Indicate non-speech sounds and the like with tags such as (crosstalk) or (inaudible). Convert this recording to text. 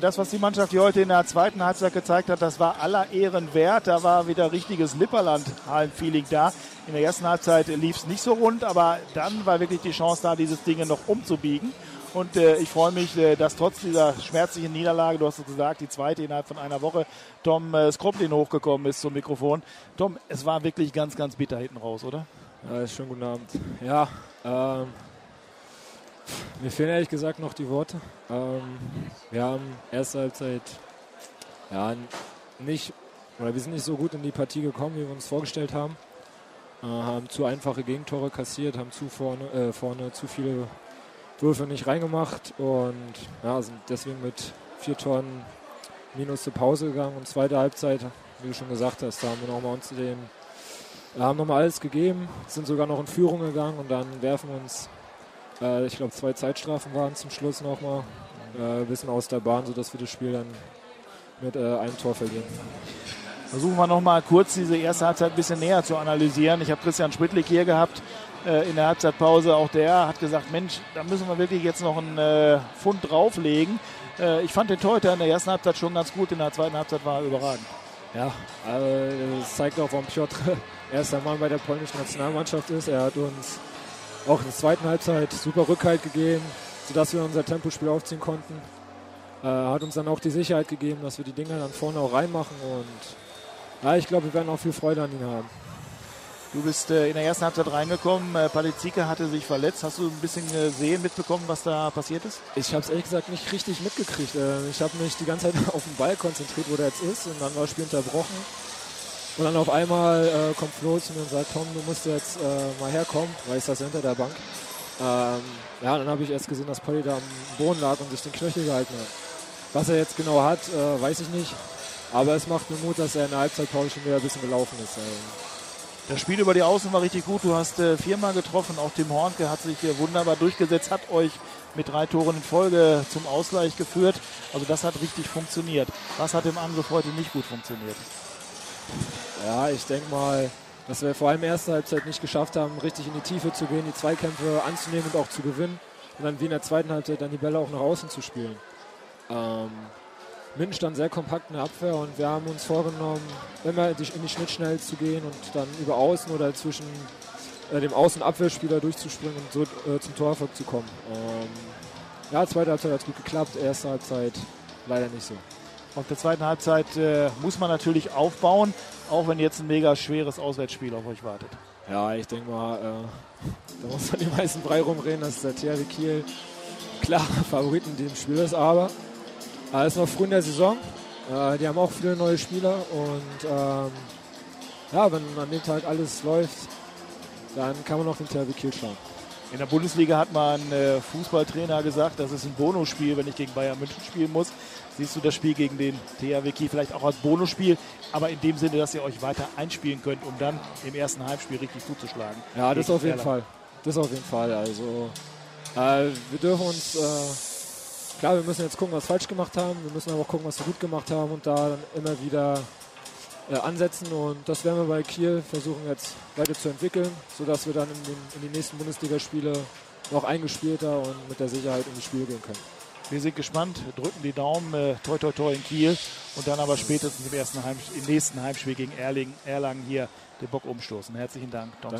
Das, was die Mannschaft hier heute in der zweiten Halbzeit gezeigt hat, das war aller Ehren wert. Da war wieder richtiges Lipperland-Hallen-Feeling da. In der ersten Halbzeit lief es nicht so rund, aber dann war wirklich die Chance da, dieses Ding noch umzubiegen. Und äh, ich freue mich, äh, dass trotz dieser schmerzlichen Niederlage, du hast es gesagt, die zweite innerhalb von einer Woche, Tom äh, Skroplin hochgekommen ist zum Mikrofon. Tom, es war wirklich ganz, ganz bitter hinten raus, oder? Ja, schönen guten Abend. Ja, ähm, mir fehlen ehrlich gesagt noch die Worte. Ähm, wir haben erste Halbzeit ja, nicht, oder wir sind nicht so gut in die Partie gekommen, wie wir uns vorgestellt haben. Äh, haben zu einfache Gegentore kassiert, haben zu vorne, äh, vorne zu viele Würfe nicht reingemacht und ja, sind deswegen mit vier Toren minus zur Pause gegangen. Und zweite Halbzeit, wie du schon gesagt hast, da haben wir nochmal uns den, haben nochmal alles gegeben, sind sogar noch in Führung gegangen und dann werfen uns äh, ich glaube, zwei Zeitstrafen waren zum Schluss nochmal. Äh, ein bisschen aus der Bahn, sodass wir das Spiel dann mit äh, einem Tor verlieren. Versuchen wir nochmal kurz diese erste Halbzeit ein bisschen näher zu analysieren. Ich habe Christian Schmidtlik hier gehabt äh, in der Halbzeitpause. Auch der hat gesagt, Mensch, da müssen wir wirklich jetzt noch einen äh, Pfund drauflegen. Äh, ich fand den Torhüter in der ersten Halbzeit schon ganz gut, in der zweiten Halbzeit war er überragend. Ja, das zeigt auch, warum Piotr (laughs) erster Mann bei der polnischen Nationalmannschaft ist. Er hat uns auch in der zweiten Halbzeit super Rückhalt gegeben, sodass wir unser Tempospiel aufziehen konnten. Äh, hat uns dann auch die Sicherheit gegeben, dass wir die Dinger dann vorne auch reinmachen und ja, ich glaube, wir werden auch viel Freude an ihn haben. Du bist äh, in der ersten Halbzeit reingekommen. Äh, Palizika hatte sich verletzt. Hast du ein bisschen gesehen, mitbekommen, was da passiert ist? Ich habe es ehrlich gesagt nicht richtig mitgekriegt. Äh, ich habe mich die ganze Zeit (laughs) auf den Ball konzentriert, wo der jetzt ist. Und dann war das Spiel unterbrochen. Und dann auf einmal äh, kommt Flo zu mir und sagt, Tom, du musst jetzt äh, mal herkommen, weil ich saß hinter der Bank. Ähm, ja, dann habe ich erst gesehen, dass Polly da am Boden lag und sich den Knöchel gehalten hat. Was er jetzt genau hat, äh, weiß ich nicht. Aber es macht mir Mut, dass er in der Halbzeitpause schon wieder ein bisschen gelaufen ist. Das Spiel über die Außen war richtig gut. Du hast äh, viermal getroffen. Auch Tim Hornke hat sich hier wunderbar durchgesetzt, hat euch mit drei Toren in Folge zum Ausgleich geführt. Also das hat richtig funktioniert. Was hat im Angriff heute nicht gut funktioniert? Ja, ich denke mal, dass wir vor allem erste Halbzeit nicht geschafft haben, richtig in die Tiefe zu gehen, die Zweikämpfe anzunehmen und auch zu gewinnen. Und dann wie in der zweiten Halbzeit dann die Bälle auch nach außen zu spielen. Ähm, Minden stand sehr kompakt in der Abwehr und wir haben uns vorgenommen, immer in die Schnittschnelle zu gehen und dann über Außen oder zwischen äh, dem Außenabwehrspieler durchzuspringen und so äh, zum Torerfolg zu kommen. Ähm, ja, zweite Halbzeit hat gut geklappt, erste Halbzeit leider nicht so. Auf der zweiten Halbzeit äh, muss man natürlich aufbauen, auch wenn jetzt ein mega schweres Auswärtsspiel auf euch wartet. Ja, ich denke mal, äh, da muss man die meisten frei rumreden, dass der THW Kiel klar Favorit in diesem Spiel ist, aber es ist noch früh in der Saison. Äh, die haben auch viele neue Spieler und ähm, ja, wenn an dem Tag alles läuft, dann kann man noch den THW Kiel schauen. In der Bundesliga hat mal ein äh, Fußballtrainer gesagt, das ist ein Bonusspiel, wenn ich gegen Bayern München spielen muss. Siehst du das Spiel gegen den THW Kiel vielleicht auch als Bonusspiel, aber in dem Sinne, dass ihr euch weiter einspielen könnt, um dann im ersten Heimspiel richtig zuzuschlagen. Ja, das auf jeden. Fall. Das auf jeden Fall. Also äh, wir dürfen uns, äh, klar, wir müssen jetzt gucken, was wir falsch gemacht haben. Wir müssen aber auch gucken, was wir gut gemacht haben und da dann immer wieder äh, ansetzen. Und das werden wir bei Kiel versuchen jetzt weiterzuentwickeln, sodass wir dann in, den, in die nächsten Bundesligaspiele noch eingespielter und mit der Sicherheit in die Spiele gehen können. Wir sind gespannt, drücken die Daumen, äh, toi toi toi in Kiel und dann aber spätestens im, ersten Heim, im nächsten Heimspiel gegen Erlangen, Erlangen hier den Bock umstoßen. Herzlichen Dank, Tom